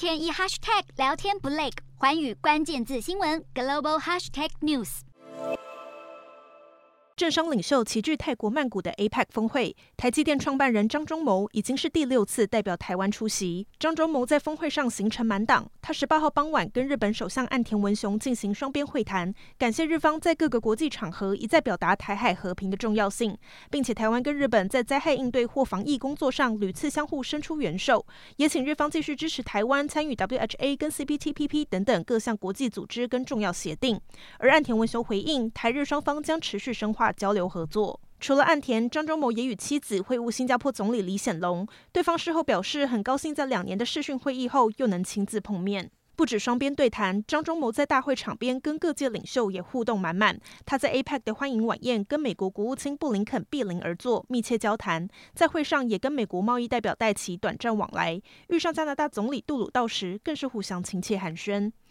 天一 hashtag 聊天不累，环宇关键字新闻 global hashtag news。政商领袖齐聚泰国曼谷的 APEC 峰会，台积电创办人张忠谋已经是第六次代表台湾出席。张忠谋在峰会上行程满档，他十八号傍晚跟日本首相岸田文雄进行双边会谈，感谢日方在各个国际场合一再表达台海和平的重要性，并且台湾跟日本在灾害应对或防疫工作上屡次相互伸出援手，也请日方继续支持台湾参与 WHA 跟 CPTPP 等等各项国际组织跟重要协定。而岸田文雄回应，台日双方将持续深化。交流合作。除了岸田，张忠谋也与妻子会晤新加坡总理李显龙。对方事后表示，很高兴在两年的视讯会议后又能亲自碰面。不止双边对谈，张忠谋在大会场边跟各界领袖也互动满满。他在 APEC 的欢迎晚宴跟美国国务卿布林肯毗邻而坐，密切交谈。在会上也跟美国贸易代表戴奇短暂往来。遇上加拿大总理杜鲁道时，更是互相亲切寒暄。